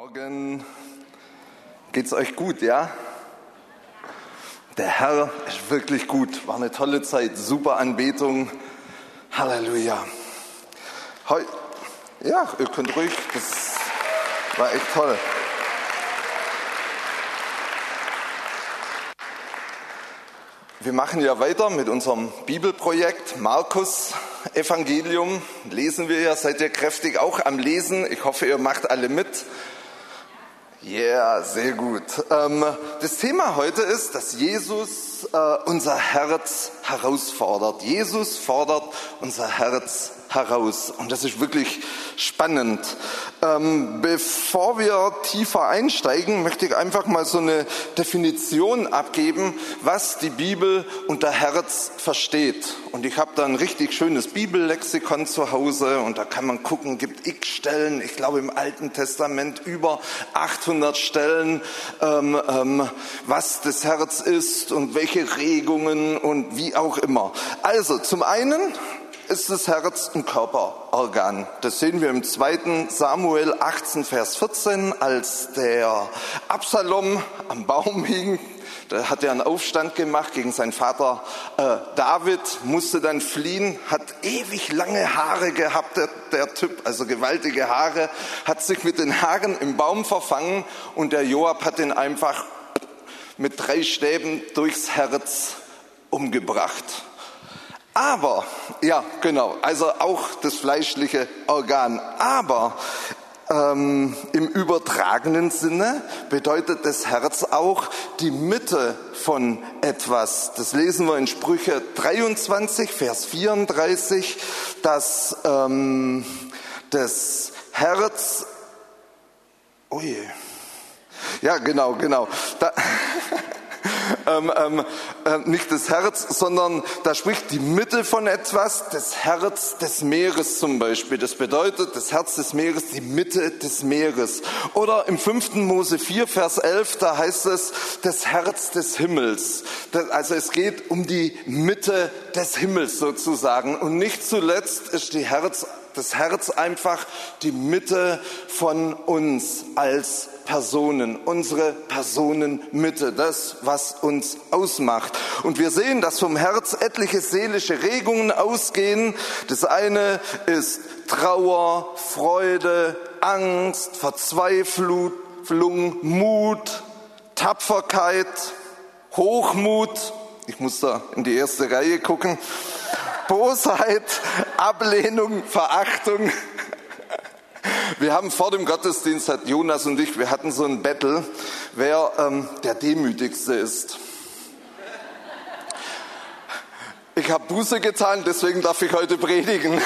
Morgen. Geht's euch gut, ja? Der Herr ist wirklich gut. War eine tolle Zeit, super Anbetung. Halleluja. Heu ja, ihr könnt ruhig, das war echt toll. Wir machen ja weiter mit unserem Bibelprojekt Markus Evangelium. Lesen wir ja, seid ihr kräftig auch am Lesen. Ich hoffe, ihr macht alle mit. Ja, yeah, sehr gut. Ähm, das Thema heute ist, dass Jesus äh, unser Herz herausfordert. Jesus fordert unser Herz heraus. Und das ist wirklich spannend. Ähm, bevor wir tiefer einsteigen, möchte ich einfach mal so eine Definition abgeben, was die Bibel unter Herz versteht. Und ich habe da ein richtig schönes Bibellexikon zu Hause und da kann man gucken, gibt x Stellen, ich glaube im Alten Testament über 800 Stellen, ähm, ähm, was das Herz ist und welche Regungen und wie auch immer. Also zum einen ist das Herz ein Körperorgan. Das sehen wir im 2. Samuel 18, Vers 14, als der Absalom am Baum hing. Da hat er einen Aufstand gemacht gegen seinen Vater äh, David, musste dann fliehen, hat ewig lange Haare gehabt, der, der Typ, also gewaltige Haare, hat sich mit den Haaren im Baum verfangen und der Joab hat ihn einfach mit drei Stäben durchs Herz umgebracht. Aber, ja, genau, also auch das fleischliche Organ. Aber ähm, im übertragenen Sinne bedeutet das Herz auch die Mitte von etwas. Das lesen wir in Sprüche 23, Vers 34, dass ähm, das Herz, oh je, ja, genau, genau. Da, ähm, ähm, äh, nicht das Herz, sondern da spricht die Mitte von etwas, das Herz des Meeres zum Beispiel. Das bedeutet, das Herz des Meeres, die Mitte des Meeres. Oder im 5. Mose 4, Vers 11, da heißt es, das Herz des Himmels. Das, also es geht um die Mitte des Himmels sozusagen. Und nicht zuletzt ist die Herz das Herz einfach die Mitte von uns als Personen, unsere Personenmitte, das, was uns ausmacht. Und wir sehen, dass vom Herz etliche seelische Regungen ausgehen. Das eine ist Trauer, Freude, Angst, Verzweiflung, Mut, Tapferkeit, Hochmut. Ich muss da in die erste Reihe gucken. Bosheit, Ablehnung, Verachtung, wir haben vor dem Gottesdienst, hat Jonas und ich, wir hatten so ein Battle, wer ähm, der Demütigste ist. Ich habe Buße getan, deswegen darf ich heute predigen.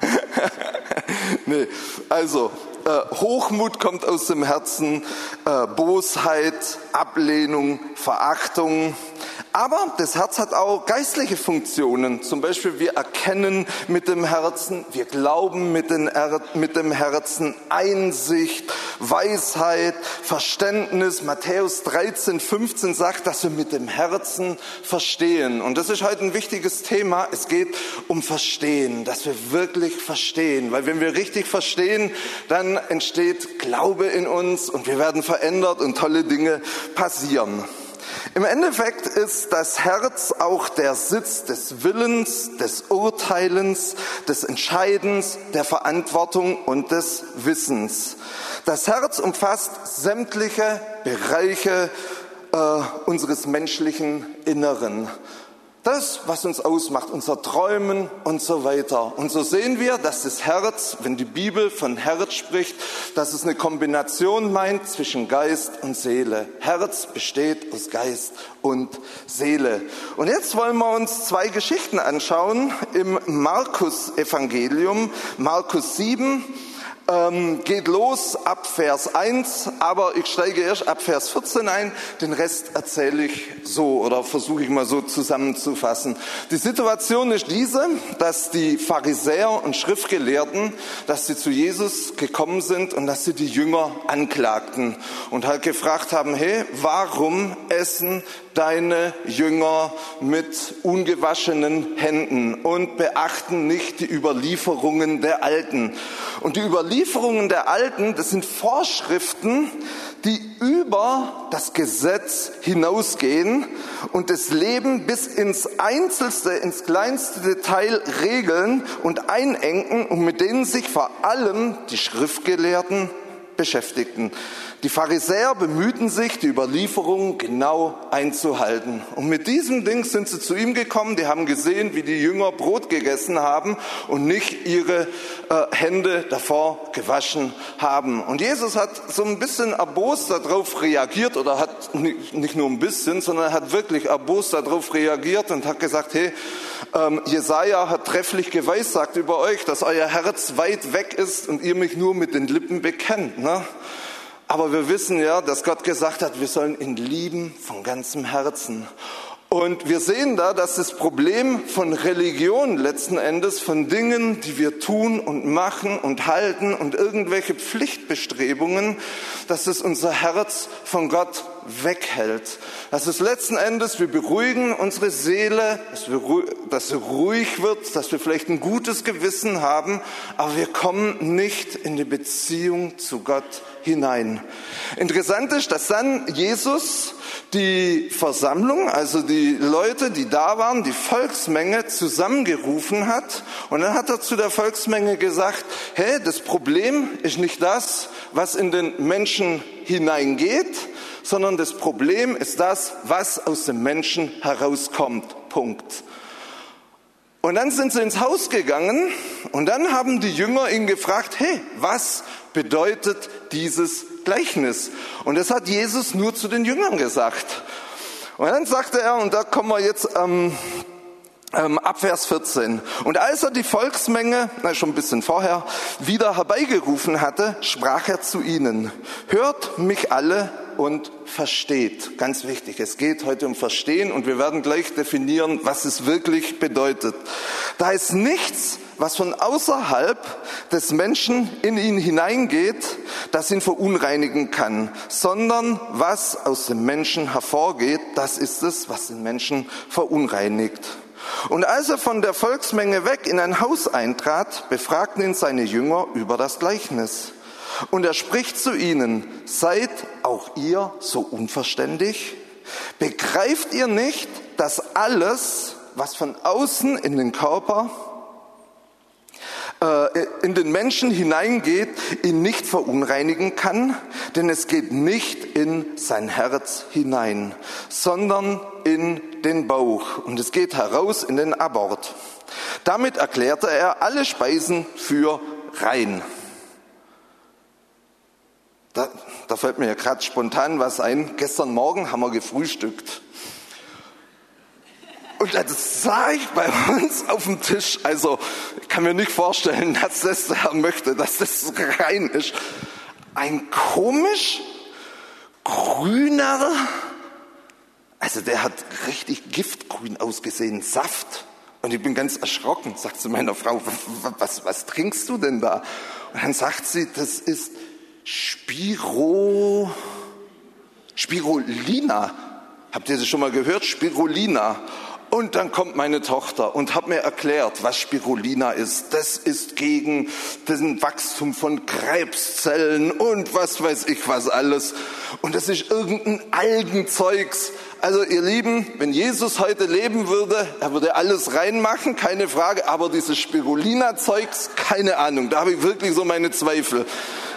nee, also Hochmut kommt aus dem Herzen, äh, Bosheit, Ablehnung, Verachtung. Aber das Herz hat auch geistliche Funktionen. Zum Beispiel wir erkennen mit dem Herzen, wir glauben mit dem Herzen Einsicht, Weisheit, Verständnis. Matthäus 13, 15 sagt, dass wir mit dem Herzen verstehen. Und das ist heute ein wichtiges Thema. Es geht um Verstehen, dass wir wirklich verstehen. Weil wenn wir richtig verstehen, dann entsteht Glaube in uns und wir werden verändert und tolle Dinge passieren. Im Endeffekt ist das Herz auch der Sitz des Willens, des Urteilens, des Entscheidens, der Verantwortung und des Wissens. Das Herz umfasst sämtliche Bereiche äh, unseres menschlichen Inneren das, was uns ausmacht, unser Träumen und so weiter. Und so sehen wir, dass das Herz, wenn die Bibel von Herz spricht, dass es eine Kombination meint zwischen Geist und Seele. Herz besteht aus Geist und Seele. Und jetzt wollen wir uns zwei Geschichten anschauen im Markus Evangelium, Markus 7 ähm, geht los ab Vers 1, aber ich steige erst ab Vers 14 ein. Den Rest erzähle ich so oder versuche ich mal so zusammenzufassen. Die Situation ist diese, dass die Pharisäer und Schriftgelehrten, dass sie zu Jesus gekommen sind und dass sie die Jünger anklagten und halt gefragt haben, hey, warum essen deine Jünger mit ungewaschenen Händen und beachten nicht die Überlieferungen der Alten? Und die Überlieferungen Überlieferungen der Alten, das sind Vorschriften, die über das Gesetz hinausgehen und das Leben bis ins Einzelste, ins kleinste Detail regeln und einengen und mit denen sich vor allem die Schriftgelehrten beschäftigten. Die Pharisäer bemühten sich, die Überlieferung genau einzuhalten. Und mit diesem Ding sind sie zu ihm gekommen. Die haben gesehen, wie die Jünger Brot gegessen haben und nicht ihre äh, Hände davor gewaschen haben. Und Jesus hat so ein bisschen erbost darauf reagiert oder hat nicht, nicht nur ein bisschen, sondern hat wirklich erbost darauf reagiert und hat gesagt, hey, ähm, Jesaja hat trefflich geweissagt über euch, dass euer Herz weit weg ist und ihr mich nur mit den Lippen bekennt. Ne? Aber wir wissen ja, dass Gott gesagt hat, wir sollen ihn lieben von ganzem Herzen. Und wir sehen da, dass das Problem von Religion letzten Endes, von Dingen, die wir tun und machen und halten und irgendwelche Pflichtbestrebungen, dass es unser Herz von Gott weghält. Dass es letzten Endes, wir beruhigen unsere Seele, dass, wir, dass sie ruhig wird, dass wir vielleicht ein gutes Gewissen haben, aber wir kommen nicht in die Beziehung zu Gott hinein. Interessant ist, dass dann Jesus die Versammlung, also die Leute, die da waren, die Volksmenge zusammengerufen hat. Und dann hat er zu der Volksmenge gesagt, hey, das Problem ist nicht das, was in den Menschen hineingeht, sondern das Problem ist das, was aus dem Menschen herauskommt. Punkt. Und dann sind sie ins Haus gegangen und dann haben die Jünger ihn gefragt, hey, was bedeutet dieses Gleichnis? Und das hat Jesus nur zu den Jüngern gesagt. Und dann sagte er, und da kommen wir jetzt ähm, ähm, ab Vers 14. Und als er die Volksmenge, na, schon ein bisschen vorher, wieder herbeigerufen hatte, sprach er zu ihnen, hört mich alle und versteht. Ganz wichtig, es geht heute um Verstehen und wir werden gleich definieren, was es wirklich bedeutet. Da ist nichts, was von außerhalb des Menschen in ihn hineingeht, das ihn verunreinigen kann, sondern was aus dem Menschen hervorgeht, das ist es, was den Menschen verunreinigt. Und als er von der Volksmenge weg in ein Haus eintrat, befragten ihn seine Jünger über das Gleichnis. Und er spricht zu ihnen, seid auch ihr so unverständig? Begreift ihr nicht, dass alles, was von außen in den Körper, in den Menschen hineingeht, ihn nicht verunreinigen kann, denn es geht nicht in sein Herz hinein, sondern in den Bauch und es geht heraus in den Abort. Damit erklärte er alle Speisen für rein. Da, da fällt mir ja gerade spontan was ein. Gestern Morgen haben wir gefrühstückt. Und das sah ich bei uns auf dem Tisch. Also, ich kann mir nicht vorstellen, dass das der Herr möchte, dass das rein ist. Ein komisch grüner, also der hat richtig giftgrün ausgesehen, Saft. Und ich bin ganz erschrocken, sagt zu meiner Frau, was, was trinkst du denn da? Und dann sagt sie, das ist Spiro, Spirulina. Habt ihr das schon mal gehört? Spirulina. Und dann kommt meine Tochter und hat mir erklärt, was Spirulina ist. Das ist gegen den Wachstum von Krebszellen und was weiß ich was alles. Und das ist irgendein Algenzeugs. Also ihr Lieben, wenn Jesus heute leben würde, er würde alles reinmachen, keine Frage. Aber dieses Spirulina-Zeugs, keine Ahnung. Da habe ich wirklich so meine Zweifel.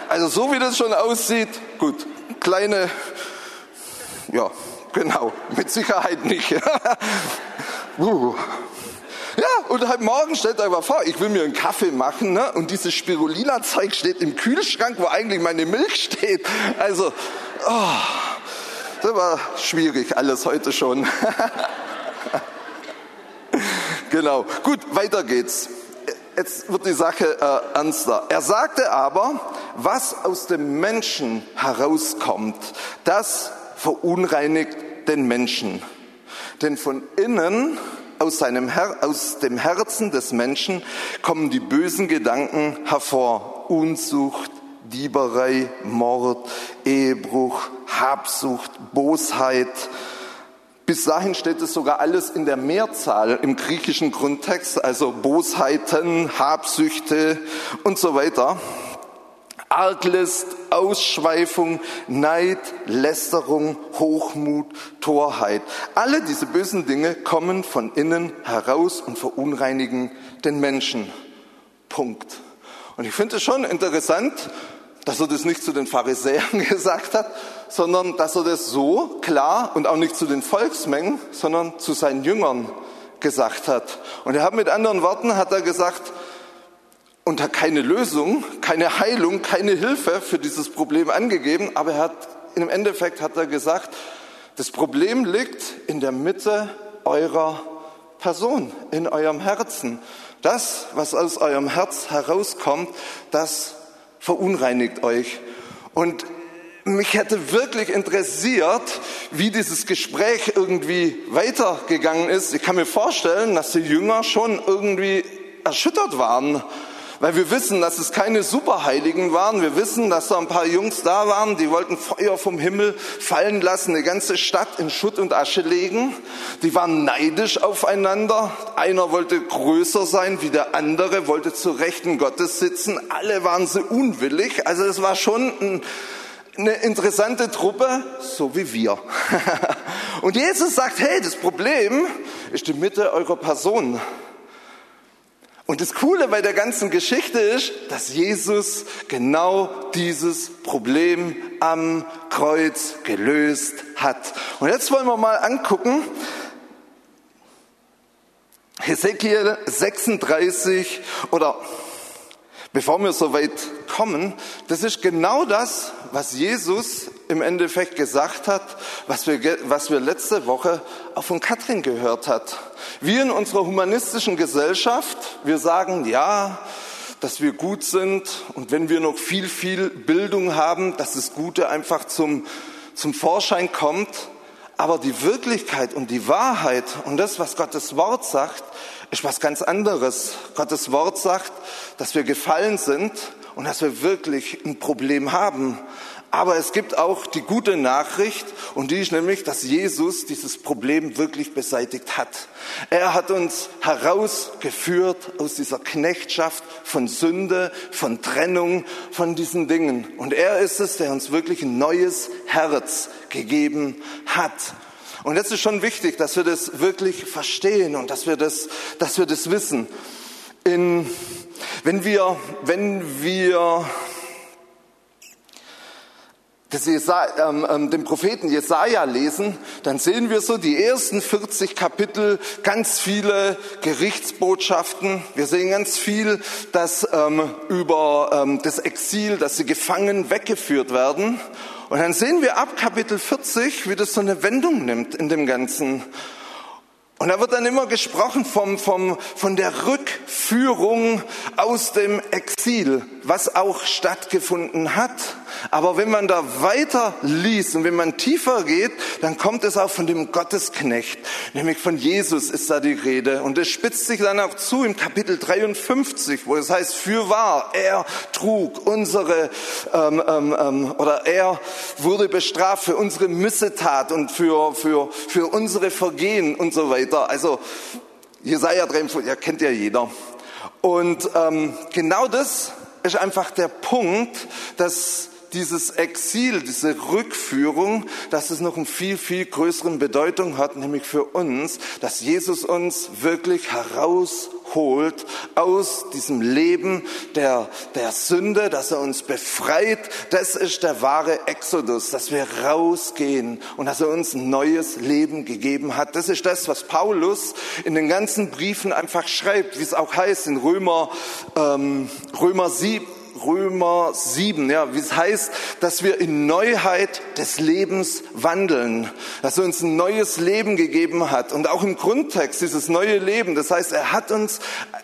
Also so wie das schon aussieht, gut, kleine, ja, genau, mit Sicherheit nicht. uh. Ja, und halt morgen stellt euch mal vor, ich will mir einen Kaffee machen ne? und dieses Spirulina-Zeug steht im Kühlschrank, wo eigentlich meine Milch steht. Also, oh, das war schwierig alles heute schon. genau, gut, weiter geht's jetzt wird die Sache äh, ernster. Er sagte aber, was aus dem Menschen herauskommt, das verunreinigt den Menschen. Denn von innen, aus, seinem Her aus dem Herzen des Menschen, kommen die bösen Gedanken hervor. Unzucht, Dieberei, Mord, Ehebruch, Habsucht, Bosheit, bis dahin steht es sogar alles in der Mehrzahl im griechischen Grundtext, also Bosheiten, Habsüchte und so weiter. Arglist, Ausschweifung, Neid, Lästerung, Hochmut, Torheit. Alle diese bösen Dinge kommen von innen heraus und verunreinigen den Menschen. Punkt. Und ich finde es schon interessant, dass er das nicht zu den Pharisäern gesagt hat, sondern dass er das so klar und auch nicht zu den Volksmengen, sondern zu seinen Jüngern gesagt hat. Und er hat mit anderen Worten hat er gesagt, und hat keine Lösung, keine Heilung, keine Hilfe für dieses Problem angegeben, aber er hat, im Endeffekt hat er gesagt, das Problem liegt in der Mitte eurer Person, in eurem Herzen. Das, was aus eurem Herz herauskommt, das verunreinigt euch. Und mich hätte wirklich interessiert, wie dieses Gespräch irgendwie weitergegangen ist. Ich kann mir vorstellen, dass die Jünger schon irgendwie erschüttert waren weil wir wissen, dass es keine Superheiligen waren. Wir wissen, dass da ein paar Jungs da waren, die wollten Feuer vom Himmel fallen lassen, die ganze Stadt in Schutt und Asche legen. Die waren neidisch aufeinander. Einer wollte größer sein wie der andere, wollte zu Rechten Gottes sitzen. Alle waren sie unwillig. Also es war schon ein, eine interessante Truppe, so wie wir. Und Jesus sagt, hey, das Problem ist die Mitte eurer Person. Und das Coole bei der ganzen Geschichte ist, dass Jesus genau dieses Problem am Kreuz gelöst hat. Und jetzt wollen wir mal angucken, Hesekiel 36 oder bevor wir so weit kommen, das ist genau das, was Jesus im Endeffekt gesagt hat, was wir, was wir letzte Woche auch von Katrin gehört hat. Wir in unserer humanistischen Gesellschaft, wir sagen, ja, dass wir gut sind und wenn wir noch viel, viel Bildung haben, dass das Gute einfach zum, zum Vorschein kommt. Aber die Wirklichkeit und die Wahrheit und das, was Gottes Wort sagt, ist was ganz anderes. Gottes Wort sagt, dass wir gefallen sind und dass wir wirklich ein Problem haben. Aber es gibt auch die gute Nachricht und die ist nämlich, dass Jesus dieses Problem wirklich beseitigt hat. Er hat uns herausgeführt aus dieser Knechtschaft von Sünde, von Trennung, von diesen Dingen. Und er ist es, der uns wirklich ein neues Herz gegeben hat. Und jetzt ist schon wichtig, dass wir das wirklich verstehen und dass wir das, dass wir das wissen. In, wenn wir, wenn wir das Jesaja, ähm, ähm, den Propheten Jesaja lesen, dann sehen wir so die ersten 40 Kapitel, ganz viele Gerichtsbotschaften. Wir sehen ganz viel, dass ähm, über ähm, das Exil, dass sie gefangen weggeführt werden. Und dann sehen wir ab Kapitel 40, wie das so eine Wendung nimmt in dem Ganzen. Und da wird dann immer gesprochen vom, vom, von der Rückführung aus dem Exil, was auch stattgefunden hat. Aber wenn man da weiter liest und wenn man tiefer geht, dann kommt es auch von dem Gottesknecht, nämlich von Jesus ist da die Rede. Und es spitzt sich dann auch zu im Kapitel 53, wo es heißt, für wahr, er trug unsere, ähm, ähm, ähm, oder er wurde bestraft für unsere Missetat und für, für, für unsere Vergehen und so weiter. Also Jesaja 53, ja, kennt ja jeder. Und ähm, genau das ist einfach der Punkt, dass dieses Exil, diese Rückführung, dass es noch eine viel, viel größere Bedeutung hat, nämlich für uns, dass Jesus uns wirklich herausholt aus diesem Leben der, der Sünde, dass er uns befreit. Das ist der wahre Exodus, dass wir rausgehen und dass er uns ein neues Leben gegeben hat. Das ist das, was Paulus in den ganzen Briefen einfach schreibt, wie es auch heißt in Römer, ähm, Römer 7, Römer 7, ja, wie es heißt, dass wir in Neuheit des Lebens wandeln, dass er uns ein neues Leben gegeben hat und auch im Grundtext dieses neue Leben, das heißt, er hat uns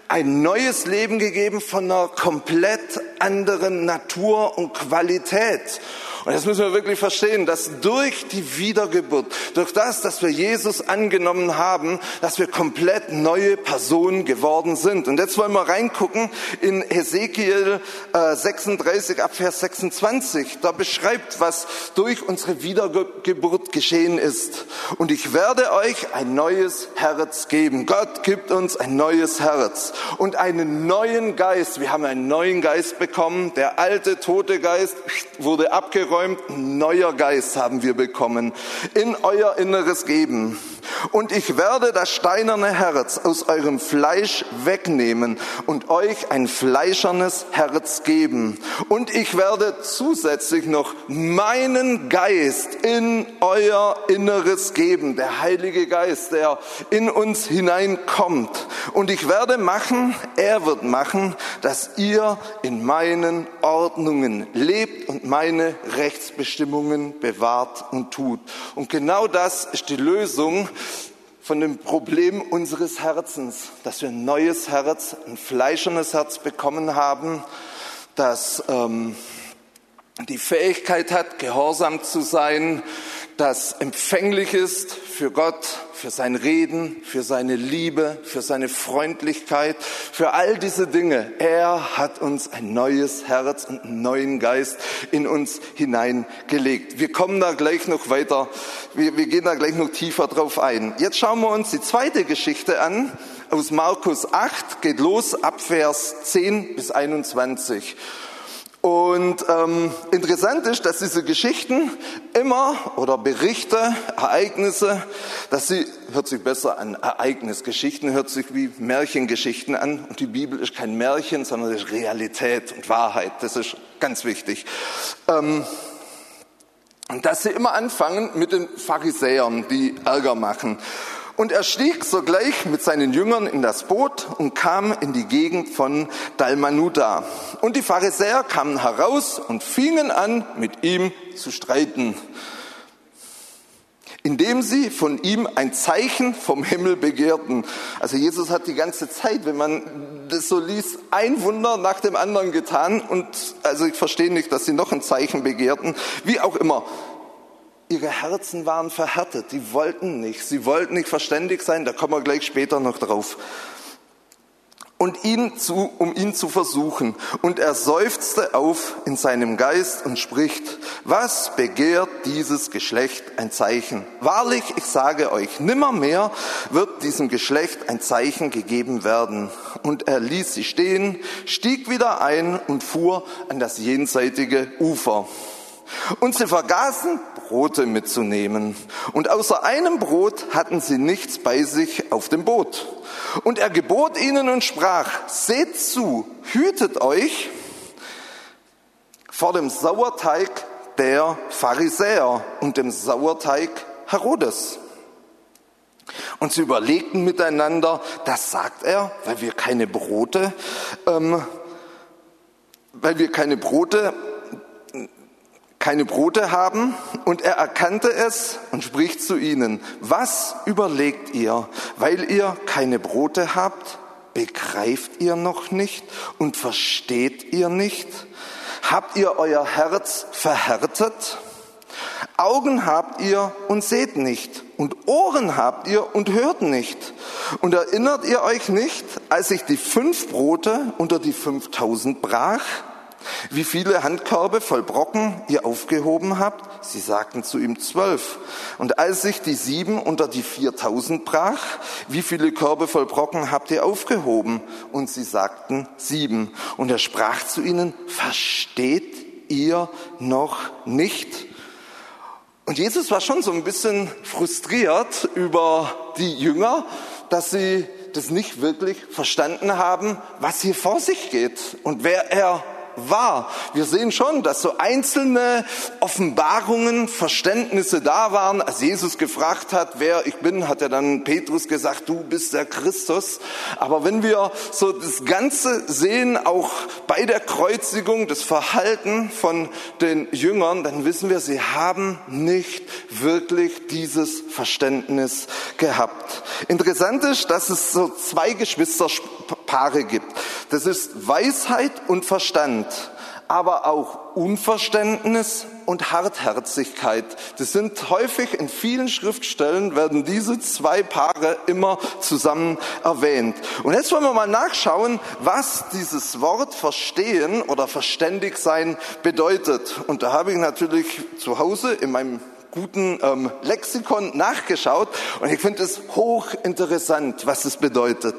ein neues Leben gegeben von einer komplett anderen Natur und Qualität. Und das müssen wir wirklich verstehen, dass durch die Wiedergeburt, durch das, dass wir Jesus angenommen haben, dass wir komplett neue Personen geworden sind. Und jetzt wollen wir reingucken in Hesekiel 36 ab Vers 26. Da beschreibt, was durch unsere Wiedergeburt geschehen ist. Und ich werde euch ein neues Herz geben. Gott gibt uns ein neues Herz und einen neuen Geist. Wir haben einen neuen Geist bekommen. Der alte, tote Geist wurde abgeräumt. Ein neuer Geist haben wir bekommen. In euer Inneres geben. Und ich werde das steinerne Herz aus eurem Fleisch wegnehmen und euch ein fleischernes Herz geben. Und ich werde zusätzlich noch meinen Geist in euer Inneres geben. Der Heilige Geist, der in uns hineinkommt. Und ich werde machen, er wird machen, dass ihr in meinen Ordnungen lebt und meine Rechtsbestimmungen bewahrt und tut. Und genau das ist die Lösung von dem Problem unseres Herzens, dass wir ein neues Herz, ein fleischernes Herz bekommen haben, das ähm, die Fähigkeit hat, gehorsam zu sein, das empfänglich ist für Gott, für sein Reden, für seine Liebe, für seine Freundlichkeit, für all diese Dinge. Er hat uns ein neues Herz und einen neuen Geist in uns hineingelegt. Wir kommen da gleich noch weiter, wir, wir gehen da gleich noch tiefer drauf ein. Jetzt schauen wir uns die zweite Geschichte an aus Markus 8, geht los ab Vers 10 bis 21. Und ähm, interessant ist, dass diese Geschichten immer oder Berichte, Ereignisse, dass sie hört sich besser an Ereignisgeschichten, hört sich wie Märchengeschichten an. Und die Bibel ist kein Märchen, sondern ist Realität und Wahrheit. Das ist ganz wichtig. Ähm, und dass sie immer anfangen mit den Pharisäern, die Ärger machen. Und er stieg sogleich mit seinen Jüngern in das Boot und kam in die Gegend von Dalmanuta. Und die Pharisäer kamen heraus und fingen an, mit ihm zu streiten, indem sie von ihm ein Zeichen vom Himmel begehrten. Also Jesus hat die ganze Zeit, wenn man das so liest, ein Wunder nach dem anderen getan. Und also ich verstehe nicht, dass sie noch ein Zeichen begehrten. Wie auch immer. Ihre Herzen waren verhärtet, die wollten nicht, sie wollten nicht verständig sein, da kommen wir gleich später noch drauf. Und ihn zu, um ihn zu versuchen. Und er seufzte auf in seinem Geist und spricht, was begehrt dieses Geschlecht ein Zeichen? Wahrlich, ich sage euch, nimmermehr wird diesem Geschlecht ein Zeichen gegeben werden. Und er ließ sie stehen, stieg wieder ein und fuhr an das jenseitige Ufer. Und sie vergaßen, Brote mitzunehmen. Und außer einem Brot hatten sie nichts bei sich auf dem Boot. Und er gebot ihnen und sprach, seht zu, hütet euch vor dem Sauerteig der Pharisäer und dem Sauerteig Herodes. Und sie überlegten miteinander, das sagt er, weil wir keine Brote, ähm, weil wir keine Brote keine Brote haben und er erkannte es und spricht zu ihnen, was überlegt ihr, weil ihr keine Brote habt? Begreift ihr noch nicht und versteht ihr nicht? Habt ihr euer Herz verhärtet? Augen habt ihr und seht nicht und Ohren habt ihr und hört nicht. Und erinnert ihr euch nicht, als ich die fünf Brote unter die fünftausend brach? Wie viele Handkörbe voll Brocken ihr aufgehoben habt? Sie sagten zu ihm zwölf. Und als sich die sieben unter die viertausend brach, wie viele Körbe voll Brocken habt ihr aufgehoben? Und sie sagten sieben. Und er sprach zu ihnen, versteht ihr noch nicht? Und Jesus war schon so ein bisschen frustriert über die Jünger, dass sie das nicht wirklich verstanden haben, was hier vor sich geht und wer er war. Wir sehen schon, dass so einzelne Offenbarungen, Verständnisse da waren. Als Jesus gefragt hat, wer ich bin, hat er dann Petrus gesagt, du bist der Christus. Aber wenn wir so das Ganze sehen, auch bei der Kreuzigung, das Verhalten von den Jüngern, dann wissen wir, sie haben nicht wirklich dieses Verständnis gehabt. Interessant ist, dass es so zwei Geschwisterpaare gibt. Das ist Weisheit und Verstand. aber auch Unverständnis und Hartherzigkeit. Das sind häufig in vielen Schriftstellen werden diese zwei Paare immer zusammen erwähnt. Und jetzt wollen wir mal nachschauen, was dieses Wort verstehen oder verständig sein bedeutet. Und da habe ich natürlich zu Hause in meinem guten ähm, Lexikon nachgeschaut und ich finde es hochinteressant, was es bedeutet.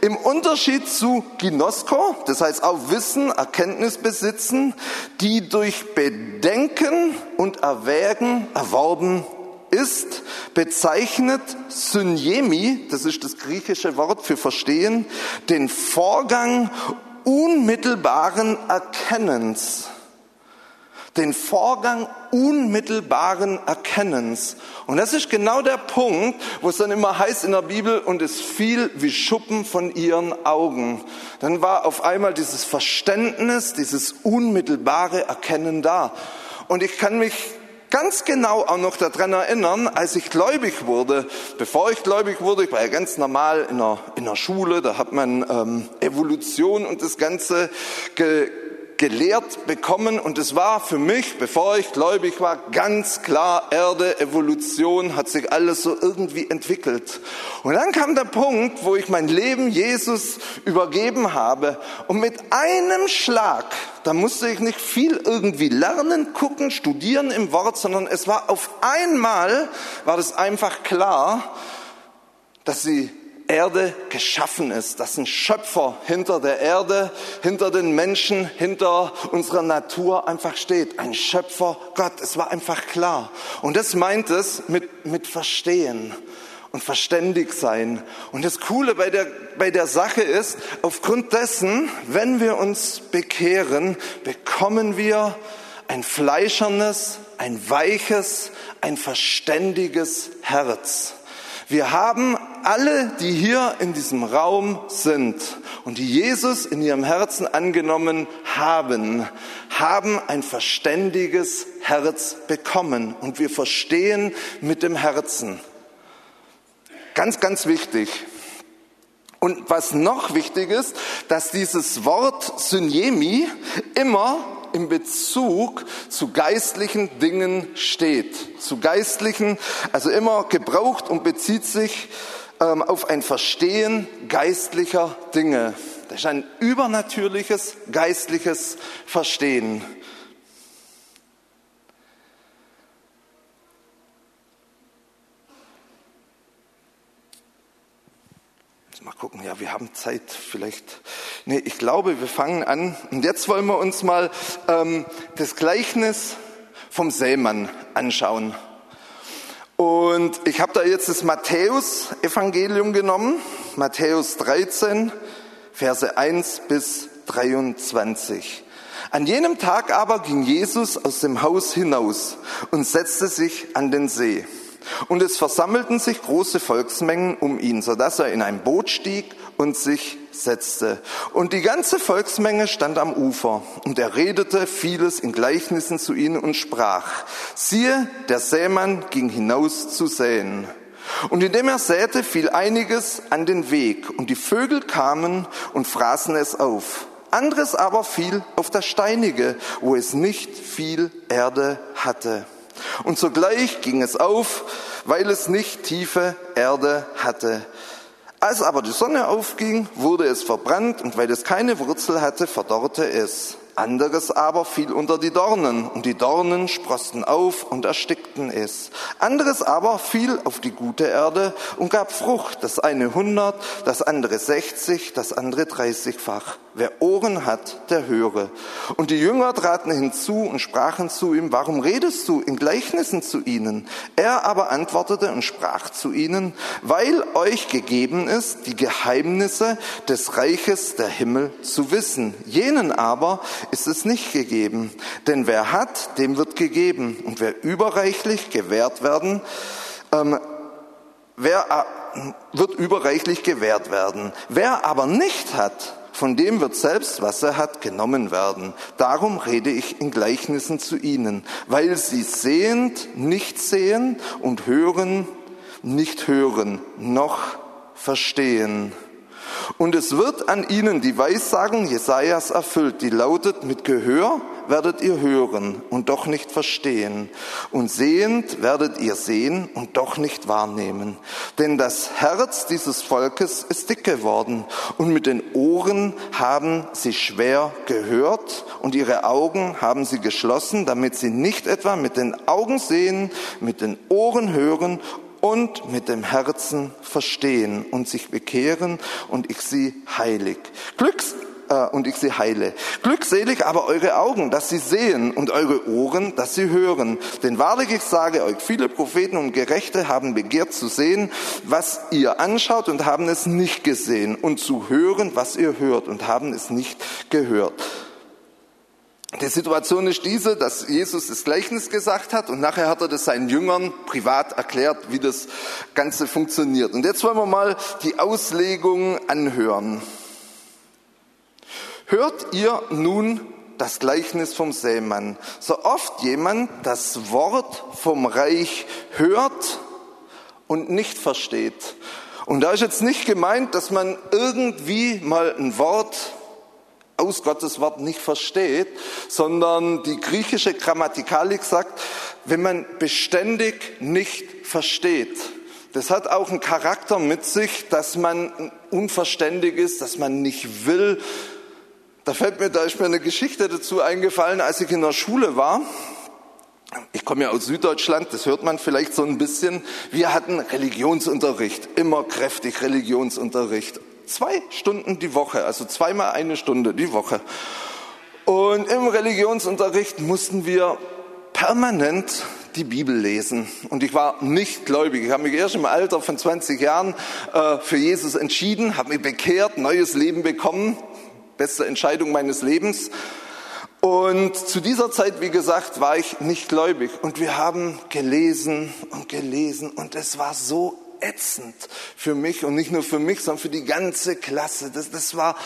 Im Unterschied zu Ginosko, das heißt auch Wissen, Erkenntnis besitzen, die durch Bedenken und Erwägen erworben ist, bezeichnet Synjemi, das ist das griechische Wort für verstehen, den Vorgang unmittelbaren Erkennens den Vorgang unmittelbaren Erkennens. Und das ist genau der Punkt, wo es dann immer heißt in der Bibel, und es fiel wie Schuppen von ihren Augen. Dann war auf einmal dieses Verständnis, dieses unmittelbare Erkennen da. Und ich kann mich ganz genau auch noch daran erinnern, als ich gläubig wurde. Bevor ich gläubig wurde, ich war ja ganz normal in der, in der Schule, da hat man ähm, Evolution und das Ganze ge, gelehrt bekommen und es war für mich, bevor ich gläubig war, ganz klar, Erde, Evolution, hat sich alles so irgendwie entwickelt. Und dann kam der Punkt, wo ich mein Leben Jesus übergeben habe und mit einem Schlag, da musste ich nicht viel irgendwie lernen, gucken, studieren im Wort, sondern es war auf einmal, war das einfach klar, dass sie Erde geschaffen ist, dass ein Schöpfer hinter der Erde, hinter den Menschen, hinter unserer Natur einfach steht. Ein Schöpfer Gott, es war einfach klar. Und das meint es mit, mit Verstehen und verständig sein. Und das Coole bei der, bei der Sache ist, aufgrund dessen, wenn wir uns bekehren, bekommen wir ein fleischernes, ein weiches, ein verständiges Herz. Wir haben alle, die hier in diesem Raum sind und die Jesus in ihrem Herzen angenommen haben, haben ein verständiges Herz bekommen und wir verstehen mit dem Herzen. Ganz, ganz wichtig. Und was noch wichtig ist, dass dieses Wort Synjemi immer im Bezug zu geistlichen Dingen steht. Zu geistlichen, also immer gebraucht und bezieht sich ähm, auf ein Verstehen geistlicher Dinge. Das ist ein übernatürliches geistliches Verstehen. Gucken, ja, wir haben Zeit, vielleicht. Nee, ich glaube, wir fangen an. Und jetzt wollen wir uns mal ähm, das Gleichnis vom Sämann anschauen. Und ich habe da jetzt das Matthäus-Evangelium genommen, Matthäus 13, Verse 1 bis 23. An jenem Tag aber ging Jesus aus dem Haus hinaus und setzte sich an den See. Und es versammelten sich große Volksmengen um ihn, so dass er in ein Boot stieg und sich setzte. Und die ganze Volksmenge stand am Ufer. Und er redete vieles in Gleichnissen zu ihnen und sprach, siehe, der Sämann ging hinaus zu säen. Und indem er säte, fiel einiges an den Weg, und die Vögel kamen und fraßen es auf. Anderes aber fiel auf das Steinige, wo es nicht viel Erde hatte. Und sogleich ging es auf, weil es nicht tiefe Erde hatte. Als aber die Sonne aufging, wurde es verbrannt und weil es keine Wurzel hatte, verdorrte es. Anderes aber fiel unter die Dornen, und die Dornen sprosten auf und erstickten es. Anderes aber fiel auf die gute Erde und gab Frucht, das eine hundert, das andere sechzig, das andere dreißigfach. Wer Ohren hat, der höre. Und die Jünger traten hinzu und sprachen zu ihm, warum redest du in Gleichnissen zu ihnen? Er aber antwortete und sprach zu ihnen, weil euch gegeben ist, die Geheimnisse des Reiches der Himmel zu wissen. Jenen aber ist es nicht gegeben. Denn wer hat, dem wird gegeben. Und wer überreichlich gewährt werden, ähm, wer äh, wird überreichlich gewährt werden. Wer aber nicht hat, von dem wird selbst, was er hat, genommen werden. Darum rede ich in Gleichnissen zu ihnen, weil sie sehend nicht sehen und hören nicht hören, noch verstehen. Und es wird an ihnen die Weissagen Jesajas erfüllt, die lautet, mit Gehör werdet ihr hören und doch nicht verstehen. Und sehend werdet ihr sehen und doch nicht wahrnehmen. Denn das Herz dieses Volkes ist dick geworden und mit den Ohren haben sie schwer gehört und ihre Augen haben sie geschlossen, damit sie nicht etwa mit den Augen sehen, mit den Ohren hören und mit dem Herzen verstehen und sich bekehren und ich sie heilig. Glücks äh, und ich sie heile. Glückselig aber eure Augen, dass sie sehen und eure Ohren, dass sie hören. Denn wahrlich ich sage euch, viele Propheten und Gerechte haben begehrt zu sehen, was ihr anschaut und haben es nicht gesehen und zu hören, was ihr hört und haben es nicht gehört. Die Situation ist diese, dass Jesus das Gleichnis gesagt hat und nachher hat er das seinen Jüngern privat erklärt, wie das Ganze funktioniert. Und jetzt wollen wir mal die Auslegung anhören. Hört ihr nun das Gleichnis vom Sämann. So oft jemand das Wort vom Reich hört und nicht versteht. Und da ist jetzt nicht gemeint, dass man irgendwie mal ein Wort aus Gottes Wort nicht versteht, sondern die griechische Grammatikalik sagt, wenn man beständig nicht versteht. Das hat auch einen Charakter mit sich, dass man unverständig ist, dass man nicht will, da fällt mir, da ist mir eine Geschichte dazu eingefallen, als ich in der Schule war. Ich komme ja aus Süddeutschland, das hört man vielleicht so ein bisschen. Wir hatten Religionsunterricht, immer kräftig Religionsunterricht. Zwei Stunden die Woche, also zweimal eine Stunde die Woche. Und im Religionsunterricht mussten wir permanent die Bibel lesen. Und ich war nicht gläubig. Ich habe mich erst im Alter von 20 Jahren äh, für Jesus entschieden, habe mich bekehrt, neues Leben bekommen beste Entscheidung meines Lebens. Und zu dieser Zeit, wie gesagt, war ich nicht gläubig. Und wir haben gelesen und gelesen und es war so ätzend für mich und nicht nur für mich, sondern für die ganze Klasse. Das, das war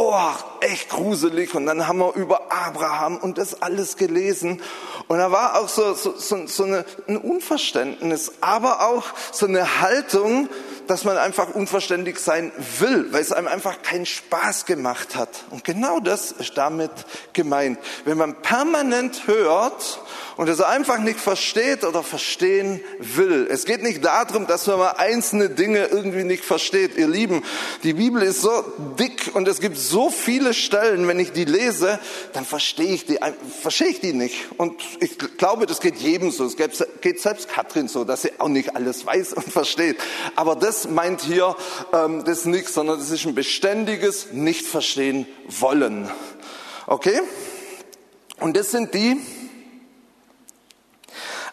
oh, echt gruselig. Und dann haben wir über Abraham und das alles gelesen. Und da war auch so, so, so, so eine, ein Unverständnis, aber auch so eine Haltung, dass man einfach unverständlich sein will, weil es einem einfach keinen Spaß gemacht hat. Und genau das ist damit gemeint. Wenn man permanent hört und es einfach nicht versteht oder verstehen will. Es geht nicht darum, dass man mal einzelne Dinge irgendwie nicht versteht. Ihr Lieben, die Bibel ist so dick und es gibt so viele Stellen, wenn ich die lese, dann verstehe ich die, verstehe ich die nicht. Und ich glaube, das geht jedem so. Es geht selbst Katrin so, dass sie auch nicht alles weiß und versteht. Aber das meint hier ähm, das nichts, sondern das ist ein beständiges Nicht-Verstehen wollen. Okay? Und das sind die,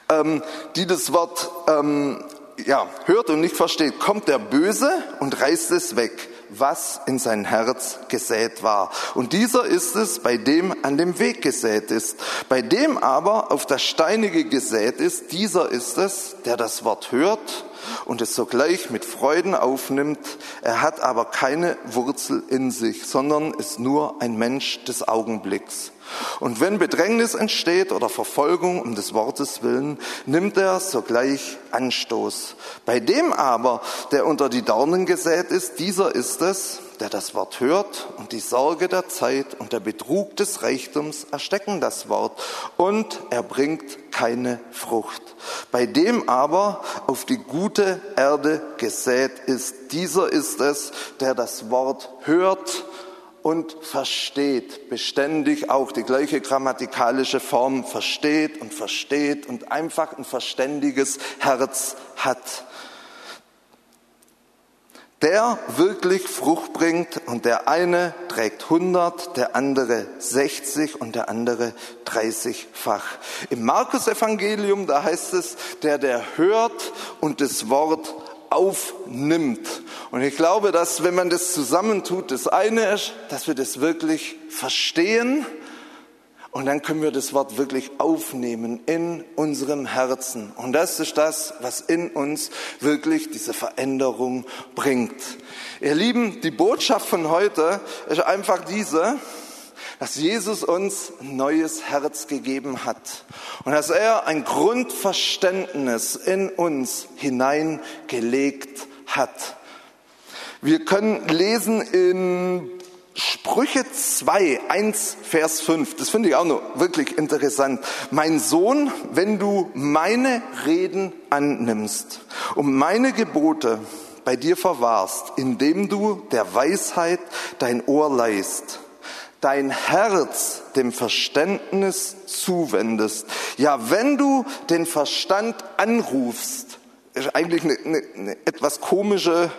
ähm, die das Wort ähm, ja, hört und nicht versteht, kommt der Böse und reißt es weg, was in sein Herz gesät war. Und dieser ist es, bei dem an dem Weg gesät ist. Bei dem aber auf das Steinige gesät ist, dieser ist es, der das Wort hört und es sogleich mit Freuden aufnimmt. Er hat aber keine Wurzel in sich, sondern ist nur ein Mensch des Augenblicks. Und wenn Bedrängnis entsteht oder Verfolgung um des Wortes willen, nimmt er sogleich Anstoß. Bei dem aber, der unter die Dornen gesät ist, dieser ist es, der das Wort hört und die Sorge der Zeit und der Betrug des Reichtums erstecken das Wort und er bringt keine Frucht. Bei dem aber auf die gute Erde gesät ist, dieser ist es, der das Wort hört und versteht, beständig auch die gleiche grammatikalische Form versteht und versteht und einfach ein verständiges Herz hat. Der wirklich Frucht bringt und der eine trägt 100, der andere 60 und der andere 30-fach. Im Markus-Evangelium, da heißt es, der, der hört und das Wort aufnimmt. Und ich glaube, dass wenn man das zusammentut, das eine ist, dass wir das wirklich verstehen und dann können wir das Wort wirklich aufnehmen in unserem Herzen. Und das ist das, was in uns wirklich diese Veränderung bringt. Ihr Lieben, die Botschaft von heute ist einfach diese, dass Jesus uns ein neues Herz gegeben hat und dass er ein Grundverständnis in uns hineingelegt hat. Wir können lesen in Sprüche 2, 1, Vers 5. Das finde ich auch noch wirklich interessant. Mein Sohn, wenn du meine Reden annimmst und meine Gebote bei dir verwahrst, indem du der Weisheit dein Ohr leist, dein Herz dem Verständnis zuwendest. Ja, wenn du den Verstand anrufst, ist eigentlich eine, eine, eine etwas komische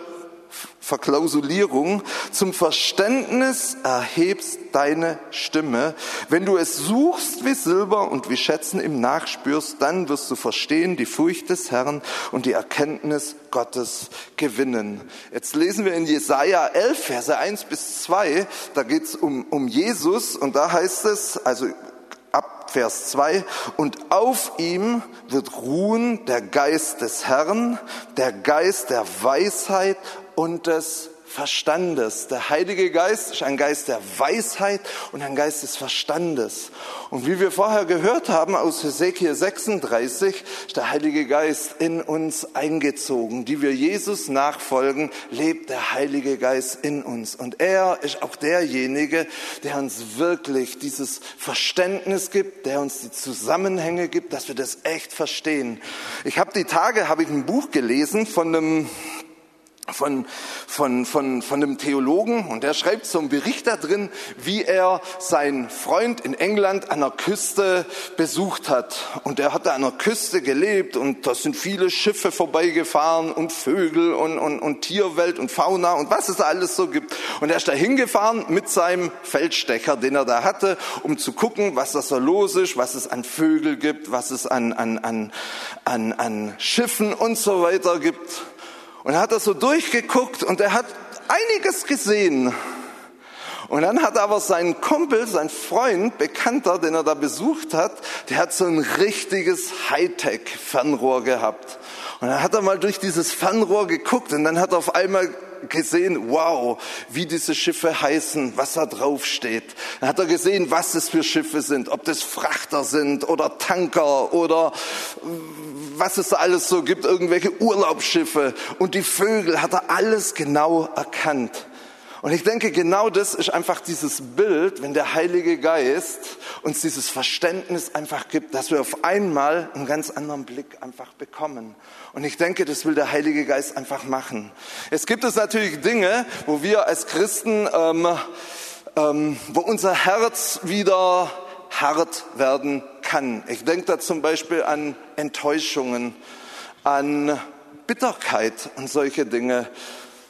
Verklausulierung, zum Verständnis erhebst deine Stimme. Wenn du es suchst wie Silber und wie Schätzen im Nachspürst, dann wirst du verstehen die Furcht des Herrn und die Erkenntnis Gottes gewinnen. Jetzt lesen wir in Jesaja 11, Verse 1 bis 2, da geht es um, um Jesus und da heißt es, also ab Vers 2, und auf ihm wird ruhen der Geist des Herrn, der Geist der Weisheit und des Verstandes. Der Heilige Geist ist ein Geist der Weisheit und ein Geist des Verstandes. Und wie wir vorher gehört haben aus Hesekiel 36, ist der Heilige Geist in uns eingezogen. Die wir Jesus nachfolgen, lebt der Heilige Geist in uns. Und er ist auch derjenige, der uns wirklich dieses Verständnis gibt, der uns die Zusammenhänge gibt, dass wir das echt verstehen. Ich habe die Tage, habe ich ein Buch gelesen von einem von, von, von, von einem Theologen und der schreibt so einen Bericht da drin, wie er seinen Freund in England an der Küste besucht hat. Und er hat da an der Küste gelebt und da sind viele Schiffe vorbeigefahren und Vögel und, und, und Tierwelt und Fauna und was es da alles so gibt. Und er ist da hingefahren mit seinem Feldstecher, den er da hatte, um zu gucken, was da so los ist, was es an Vögel gibt, was es an, an, an, an, an Schiffen und so weiter gibt. Und er hat das so durchgeguckt und er hat einiges gesehen. Und dann hat aber sein Kumpel, sein Freund, Bekannter, den er da besucht hat, der hat so ein richtiges Hightech-Fernrohr gehabt. Und dann hat er mal durch dieses Fernrohr geguckt und dann hat er auf einmal gesehen, wow, wie diese Schiffe heißen, was da drauf steht. Dann hat er gesehen, was es für Schiffe sind, ob das Frachter sind oder Tanker oder was es da alles so gibt, irgendwelche Urlaubsschiffe. Und die Vögel hat er alles genau erkannt. Und ich denke, genau das ist einfach dieses Bild, wenn der Heilige Geist uns dieses Verständnis einfach gibt, dass wir auf einmal einen ganz anderen Blick einfach bekommen. Und ich denke, das will der Heilige Geist einfach machen. Es gibt es natürlich Dinge, wo wir als Christen, ähm, ähm, wo unser Herz wieder hart werden kann. Ich denke da zum Beispiel an Enttäuschungen, an Bitterkeit und solche Dinge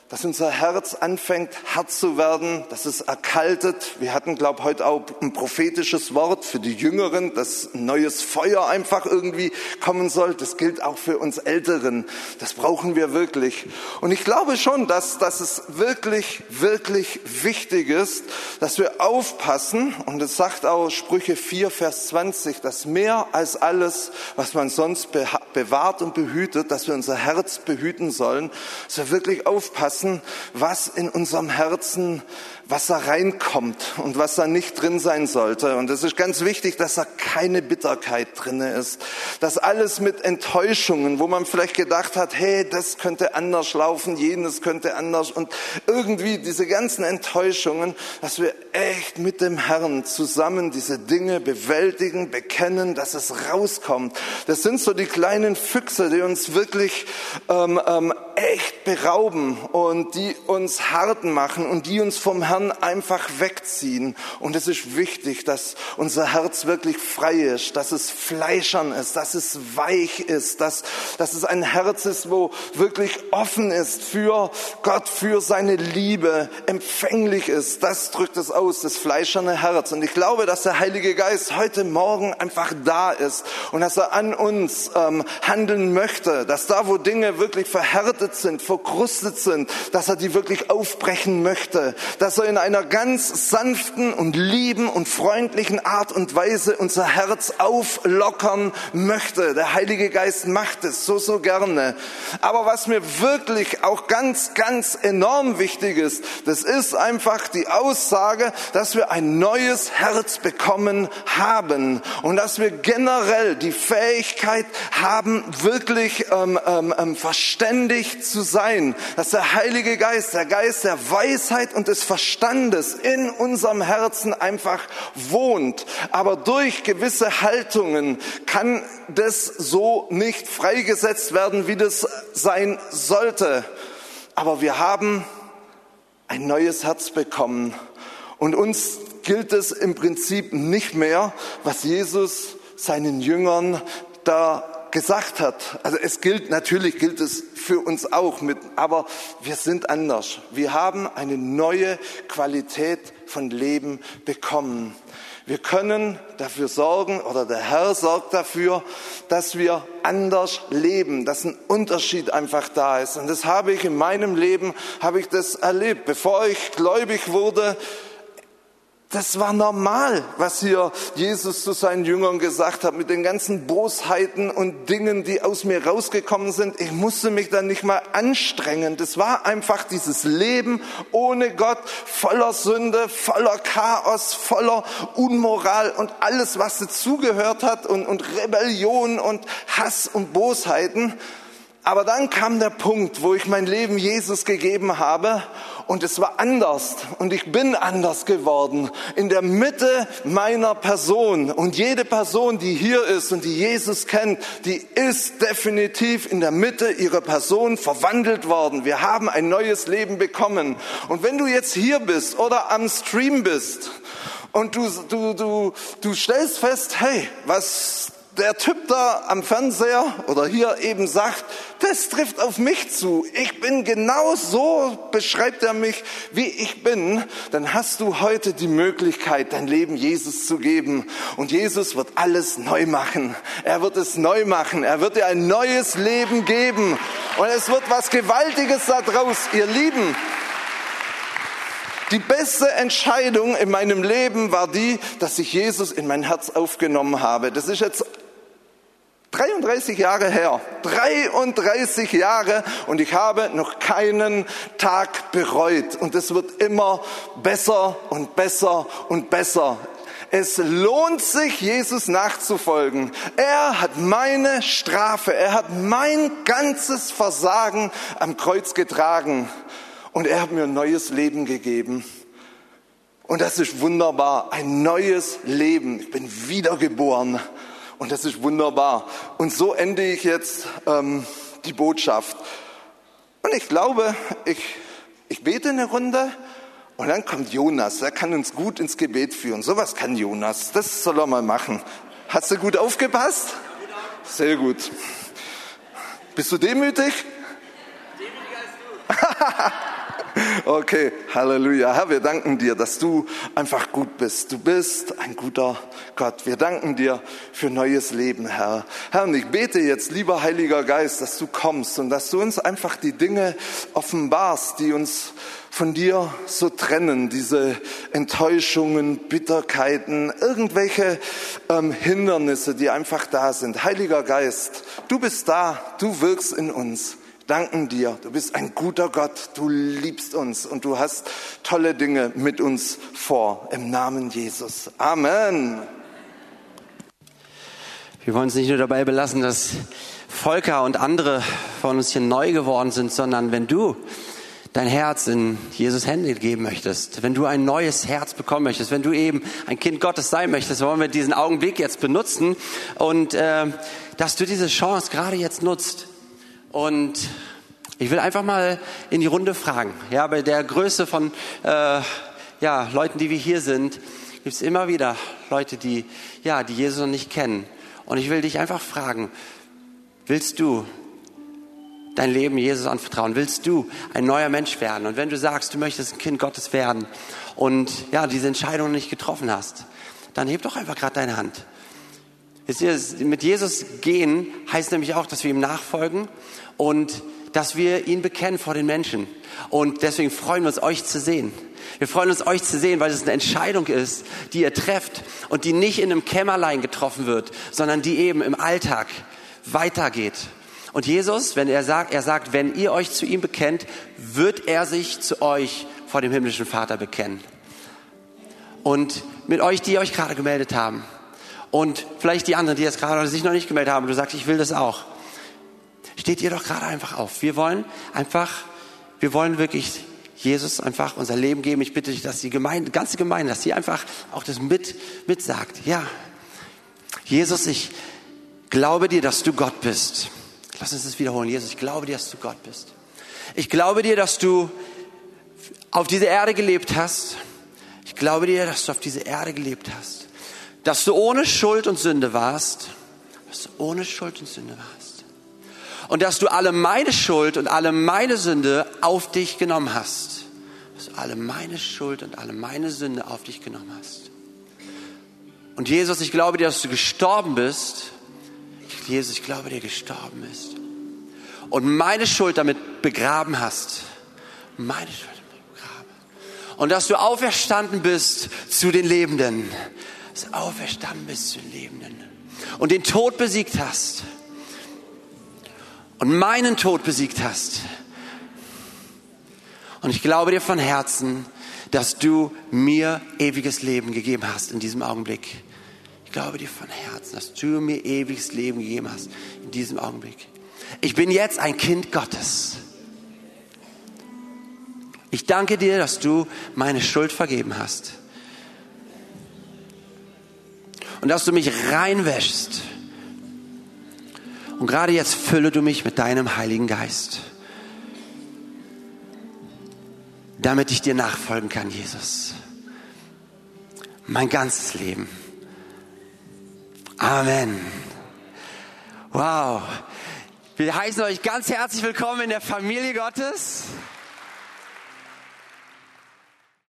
dass unser Herz anfängt hart zu werden, dass es erkaltet. Wir hatten, glaube heute auch ein prophetisches Wort für die Jüngeren, dass ein neues Feuer einfach irgendwie kommen soll. Das gilt auch für uns Älteren. Das brauchen wir wirklich. Und ich glaube schon, dass, dass es wirklich, wirklich wichtig ist, dass wir aufpassen. Und es sagt auch Sprüche 4, Vers 20, dass mehr als alles, was man sonst bewahrt und behütet, dass wir unser Herz behüten sollen, dass wir wirklich aufpassen, lassen, was in unserem Herzen was da reinkommt und was da nicht drin sein sollte. Und es ist ganz wichtig, dass da keine Bitterkeit drinne ist. Dass alles mit Enttäuschungen, wo man vielleicht gedacht hat, hey, das könnte anders laufen, jenes könnte anders und irgendwie diese ganzen Enttäuschungen, dass wir echt mit dem Herrn zusammen diese Dinge bewältigen, bekennen, dass es rauskommt. Das sind so die kleinen Füchse, die uns wirklich ähm, ähm, echt berauben und die uns hart machen und die uns vom Herrn Herrn einfach wegziehen. Und es ist wichtig, dass unser Herz wirklich frei ist, dass es fleischern ist, dass es weich ist, dass, dass es ein Herz ist, wo wirklich offen ist für Gott, für seine Liebe, empfänglich ist. Das drückt es aus, das fleischerne Herz. Und ich glaube, dass der Heilige Geist heute Morgen einfach da ist und dass er an uns ähm, handeln möchte, dass da, wo Dinge wirklich verhärtet sind, verkrustet sind, dass er die wirklich aufbrechen möchte, dass er in einer ganz sanften und lieben und freundlichen Art und Weise unser Herz auflockern möchte. Der Heilige Geist macht es so, so gerne. Aber was mir wirklich auch ganz, ganz enorm wichtig ist, das ist einfach die Aussage, dass wir ein neues Herz bekommen haben und dass wir generell die Fähigkeit haben, wirklich ähm, ähm, ähm verständigt lebendig zu sein, dass der Heilige Geist, der Geist der Weisheit und des Verstandes in unserem Herzen einfach wohnt. Aber durch gewisse Haltungen kann das so nicht freigesetzt werden, wie das sein sollte. Aber wir haben ein neues Herz bekommen und uns gilt es im Prinzip nicht mehr, was Jesus seinen Jüngern da gesagt hat. Also es gilt, natürlich gilt es für uns auch mit, aber wir sind anders. Wir haben eine neue Qualität von Leben bekommen. Wir können dafür sorgen, oder der Herr sorgt dafür, dass wir anders leben, dass ein Unterschied einfach da ist. Und das habe ich in meinem Leben, habe ich das erlebt. Bevor ich gläubig wurde, das war normal, was hier Jesus zu seinen Jüngern gesagt hat, mit den ganzen Bosheiten und Dingen, die aus mir rausgekommen sind. Ich musste mich dann nicht mal anstrengen. Das war einfach dieses Leben ohne Gott, voller Sünde, voller Chaos, voller Unmoral und alles, was dazugehört hat und, und Rebellion und Hass und Bosheiten. Aber dann kam der Punkt, wo ich mein Leben Jesus gegeben habe und es war anders und ich bin anders geworden in der Mitte meiner Person. Und jede Person, die hier ist und die Jesus kennt, die ist definitiv in der Mitte ihrer Person verwandelt worden. Wir haben ein neues Leben bekommen. Und wenn du jetzt hier bist oder am Stream bist und du, du, du, du stellst fest, hey, was der Typ da am Fernseher oder hier eben sagt, das trifft auf mich zu. Ich bin genau so, beschreibt er mich, wie ich bin. Dann hast du heute die Möglichkeit, dein Leben Jesus zu geben. Und Jesus wird alles neu machen. Er wird es neu machen. Er wird dir ein neues Leben geben. Und es wird was Gewaltiges daraus, ihr Lieben. Die beste Entscheidung in meinem Leben war die, dass ich Jesus in mein Herz aufgenommen habe. Das ist jetzt 33 Jahre her, 33 Jahre und ich habe noch keinen Tag bereut und es wird immer besser und besser und besser. Es lohnt sich, Jesus nachzufolgen. Er hat meine Strafe, er hat mein ganzes Versagen am Kreuz getragen und er hat mir ein neues Leben gegeben. Und das ist wunderbar, ein neues Leben. Ich bin wiedergeboren. Und das ist wunderbar. Und so ende ich jetzt ähm, die Botschaft. Und ich glaube, ich, ich bete eine Runde und dann kommt Jonas. Er kann uns gut ins Gebet führen. Sowas kann Jonas. Das soll er mal machen. Hast du gut aufgepasst? Sehr gut. Bist du demütig? Demütiger als du. Okay, Halleluja. Herr, wir danken dir, dass du einfach gut bist. Du bist ein guter Gott. Wir danken dir für neues Leben, Herr. Herr, und ich bete jetzt, lieber Heiliger Geist, dass du kommst und dass du uns einfach die Dinge offenbarst, die uns von dir so trennen, diese Enttäuschungen, Bitterkeiten, irgendwelche ähm, Hindernisse, die einfach da sind. Heiliger Geist, du bist da, du wirkst in uns danken dir. Du bist ein guter Gott. Du liebst uns und du hast tolle Dinge mit uns vor. Im Namen Jesus. Amen. Wir wollen uns nicht nur dabei belassen, dass Volker und andere von uns hier neu geworden sind, sondern wenn du dein Herz in Jesus Hände geben möchtest, wenn du ein neues Herz bekommen möchtest, wenn du eben ein Kind Gottes sein möchtest, wollen wir diesen Augenblick jetzt benutzen und äh, dass du diese Chance gerade jetzt nutzt, und ich will einfach mal in die Runde fragen. Ja, bei der Größe von äh, ja, Leuten, die wir hier sind, gibt es immer wieder Leute, die, ja, die Jesus noch nicht kennen. Und ich will dich einfach fragen, willst du dein Leben Jesus anvertrauen? Willst du ein neuer Mensch werden? Und wenn du sagst, du möchtest ein Kind Gottes werden und ja, diese Entscheidung nicht getroffen hast, dann heb doch einfach gerade deine Hand. Mit Jesus gehen heißt nämlich auch, dass wir ihm nachfolgen und dass wir ihn bekennen vor den Menschen. Und deswegen freuen wir uns, euch zu sehen. Wir freuen uns, euch zu sehen, weil es eine Entscheidung ist, die ihr trefft und die nicht in einem Kämmerlein getroffen wird, sondern die eben im Alltag weitergeht. Und Jesus, wenn er sagt, er sagt, wenn ihr euch zu ihm bekennt, wird er sich zu euch vor dem himmlischen Vater bekennen. Und mit euch, die euch gerade gemeldet haben, und vielleicht die anderen, die jetzt gerade sich noch nicht gemeldet haben, du sagst, ich will das auch. steht ihr doch gerade einfach auf. Wir wollen einfach, wir wollen wirklich Jesus einfach unser Leben geben. Ich bitte dich, dass die Gemeinde, ganze Gemeinde, dass sie einfach auch das mit, mitsagt. Ja. Jesus, ich glaube dir, dass du Gott bist. Lass uns das wiederholen. Jesus, ich glaube dir, dass du Gott bist. Ich glaube dir, dass du auf dieser Erde gelebt hast. Ich glaube dir, dass du auf dieser Erde gelebt hast. Dass du ohne Schuld und Sünde warst. Dass du ohne Schuld und Sünde warst. Und dass du alle meine Schuld und alle meine Sünde auf dich genommen hast. Dass du alle meine Schuld und alle meine Sünde auf dich genommen hast. Und Jesus, ich glaube dir, dass du gestorben bist. Jesus, ich glaube dir, gestorben bist. Und meine Schuld damit begraben hast. Meine Schuld und dass du auferstanden bist zu den Lebenden. Du auferstanden bist zu den Lebenden. Und den Tod besiegt hast. Und meinen Tod besiegt hast. Und ich glaube dir von Herzen, dass du mir ewiges Leben gegeben hast in diesem Augenblick. Ich glaube dir von Herzen, dass du mir ewiges Leben gegeben hast in diesem Augenblick. Ich bin jetzt ein Kind Gottes. Ich danke dir, dass du meine Schuld vergeben hast. Und dass du mich reinwäschst. Und gerade jetzt fülle du mich mit deinem Heiligen Geist. Damit ich dir nachfolgen kann, Jesus. Mein ganzes Leben. Amen. Wow. Wir heißen euch ganz herzlich willkommen in der Familie Gottes.